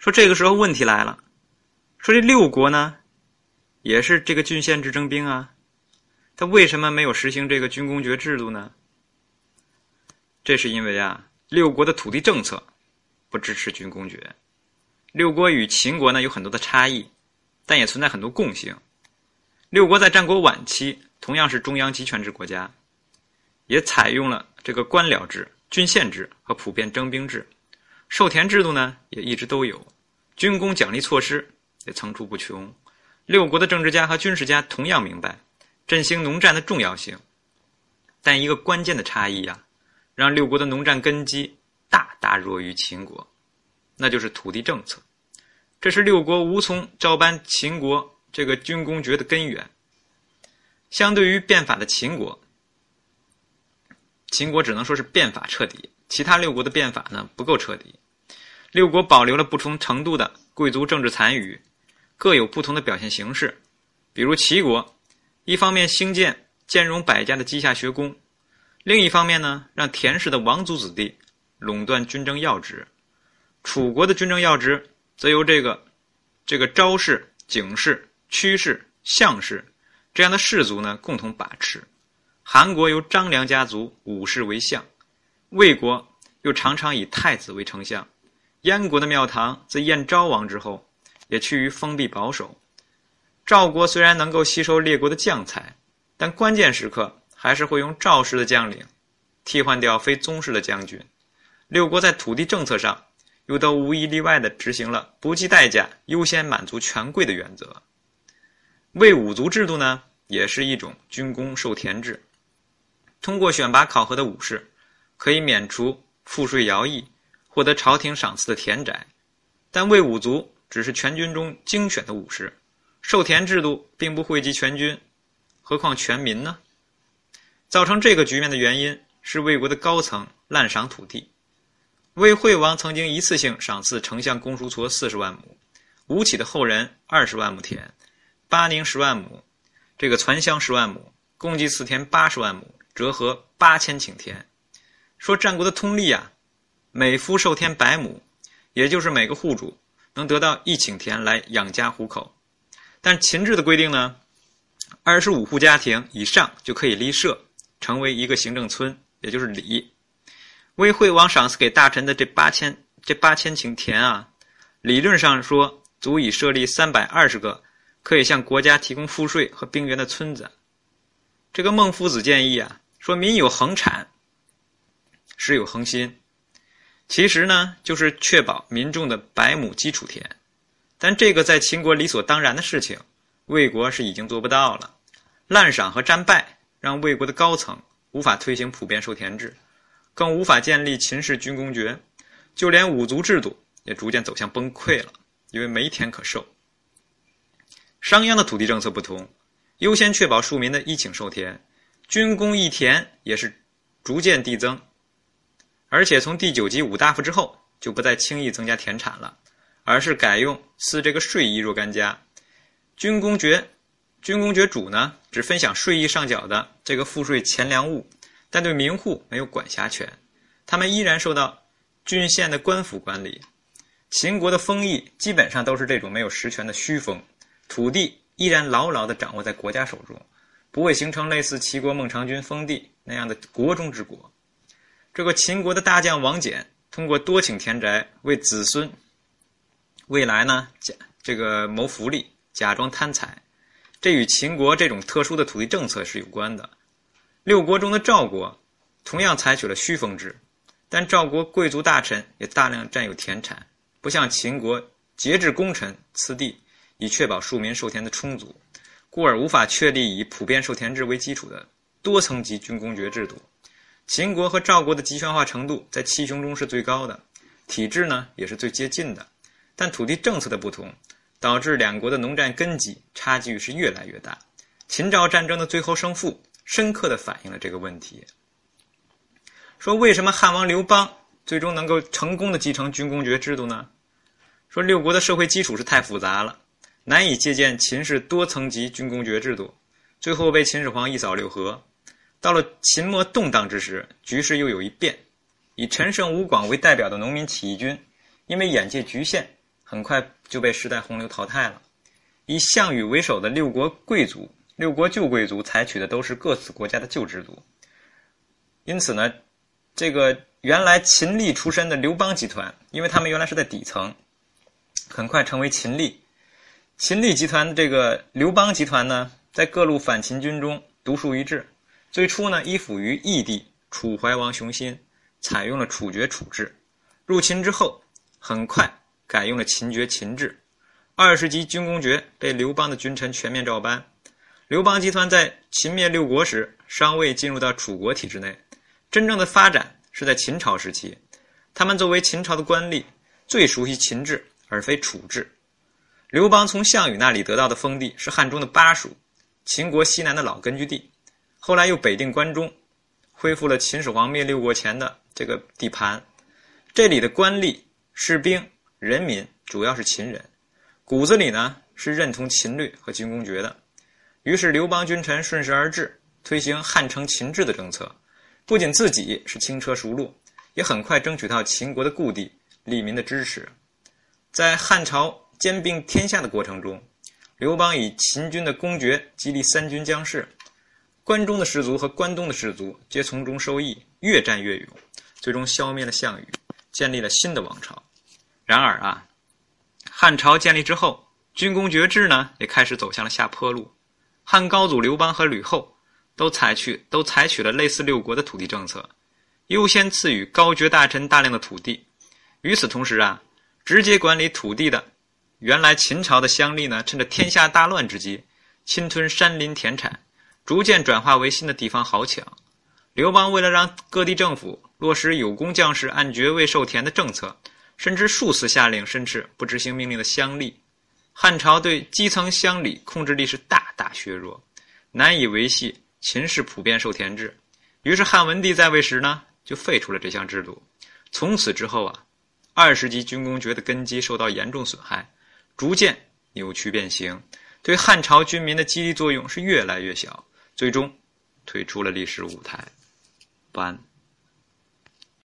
说这个时候问题来了，说这六国呢，也是这个郡县制征兵啊，他为什么没有实行这个军功爵制度呢？这是因为啊，六国的土地政策不支持军功爵。六国与秦国呢有很多的差异，但也存在很多共性。六国在战国晚期同样是中央集权制国家，也采用了这个官僚制、郡县制和普遍征兵制，授田制度呢也一直都有，军功奖励措施也层出不穷。六国的政治家和军事家同样明白振兴农战的重要性，但一个关键的差异呀。让六国的农战根基大大弱于秦国，那就是土地政策，这是六国无从照搬秦国这个军功爵的根源。相对于变法的秦国，秦国只能说是变法彻底，其他六国的变法呢不够彻底。六国保留了不同程度的贵族政治残余，各有不同的表现形式。比如齐国，一方面兴建兼容百家的稷下学宫。另一方面呢，让田氏的王族子弟垄断军政要职；楚国的军政要职则由这个这个昭氏、景氏、屈氏、相氏这样的氏族呢共同把持。韩国由张良家族武士为相，魏国又常常以太子为丞相。燕国的庙堂自燕昭王之后也趋于封闭保守。赵国虽然能够吸收列国的将才，但关键时刻。还是会用赵氏的将领替换掉非宗室的将军。六国在土地政策上又都无一例外地执行了不计代价优先满足权贵的原则。魏武族制度呢，也是一种军功授田制。通过选拔考核的武士，可以免除赋税徭役，获得朝廷赏赐的田宅。但魏武族只是全军中精选的武士，授田制度并不惠及全军，何况全民呢？造成这个局面的原因是魏国的高层滥赏土地。魏惠王曾经一次性赏赐丞相公叔痤四十万亩，吴起的后人二十万亩田，巴宁十万亩，这个攒乡十万亩，共计赐田八十万亩，折合八千顷田。说战国的通例啊，每夫授田百亩，也就是每个户主能得到一顷田来养家糊口。但秦制的规定呢，二十五户家庭以上就可以立社。成为一个行政村，也就是里。魏惠王赏赐给大臣的这八千这八千顷田啊，理论上说足以设立三百二十个可以向国家提供赋税和兵员的村子。这个孟夫子建议啊，说民有恒产，时有恒心。其实呢，就是确保民众的百亩基础田。但这个在秦国理所当然的事情，魏国是已经做不到了。滥赏和战败。让魏国的高层无法推行普遍授田制，更无法建立秦氏军功爵，就连五族制度也逐渐走向崩溃了，因为没田可授。商鞅的土地政策不同，优先确保庶民的一顷授田，军功一田也是逐渐递增，而且从第九级五大夫之后就不再轻易增加田产了，而是改用赐这个税役若干家，军功爵。军功爵主呢，只分享税役上缴的这个赋税钱粮物，但对民户没有管辖权，他们依然受到郡县的官府管理。秦国的封邑基本上都是这种没有实权的虚封，土地依然牢牢地掌握在国家手中，不会形成类似齐国孟尝君封地那样的国中之国。这个秦国的大将王翦通过多请田宅为子孙未来呢假这个谋福利，假装贪财。这与秦国这种特殊的土地政策是有关的。六国中的赵国同样采取了虚封制，但赵国贵族大臣也大量占有田产，不像秦国节制功臣赐地，以确保庶民授田的充足，故而无法确立以普遍授田制为基础的多层级军功爵制度。秦国和赵国的集权化程度在七雄中是最高的，体制呢也是最接近的，但土地政策的不同。导致两国的农战根基差距是越来越大。秦赵战争的最后胜负，深刻地反映了这个问题。说为什么汉王刘邦最终能够成功的继承军功爵制度呢？说六国的社会基础是太复杂了，难以借鉴秦氏多层级军功爵制度，最后被秦始皇一扫六合。到了秦末动荡之时，局势又有一变，以陈胜吴广为代表的农民起义军，因为眼界局限。很快就被时代洪流淘汰了。以项羽为首的六国贵族、六国旧贵族采取的都是各自国家的旧制度，因此呢，这个原来秦吏出身的刘邦集团，因为他们原来是在底层，很快成为秦吏。秦吏集团这个刘邦集团呢，在各路反秦军中独树一帜。最初呢，依附于义帝楚怀王熊心，采用了处决楚制。入秦之后，很快改用了秦爵秦制。二十级军功爵被刘邦的君臣全面照搬。刘邦集团在秦灭六国时，尚未进入到楚国体制内，真正的发展是在秦朝时期。他们作为秦朝的官吏，最熟悉秦制而非楚制。刘邦从项羽那里得到的封地是汉中的巴蜀，秦国西南的老根据地。后来又北定关中，恢复了秦始皇灭六国前的这个地盘。这里的官吏、士兵、人民主要是秦人，骨子里呢是认同秦律和军功爵的。于是刘邦君臣顺势而治，推行汉承秦制的政策，不仅自己是轻车熟路，也很快争取到秦国的故地、利民的支持。在汉朝兼并天下的过程中，刘邦以秦军的公爵激励三军将士。关中的士族和关东的士族皆从中受益，越战越勇，最终消灭了项羽，建立了新的王朝。然而啊，汉朝建立之后，军功爵制呢也开始走向了下坡路。汉高祖刘邦和吕后都采取都采取了类似六国的土地政策，优先赐予高爵大臣大量的土地。与此同时啊，直接管理土地的原来秦朝的乡吏呢，趁着天下大乱之机，侵吞山林田产。逐渐转化为新的地方豪强。刘邦为了让各地政府落实有功将士按爵位授田的政策，甚至数次下令申斥不执行命令的乡吏。汉朝对基层乡里控制力是大大削弱，难以维系秦氏普遍授田制。于是汉文帝在位时呢，就废除了这项制度。从此之后啊，二十级军功爵的根基受到严重损害，逐渐扭曲变形，对汉朝军民的激励作用是越来越小。最终退出了历史舞台，不安。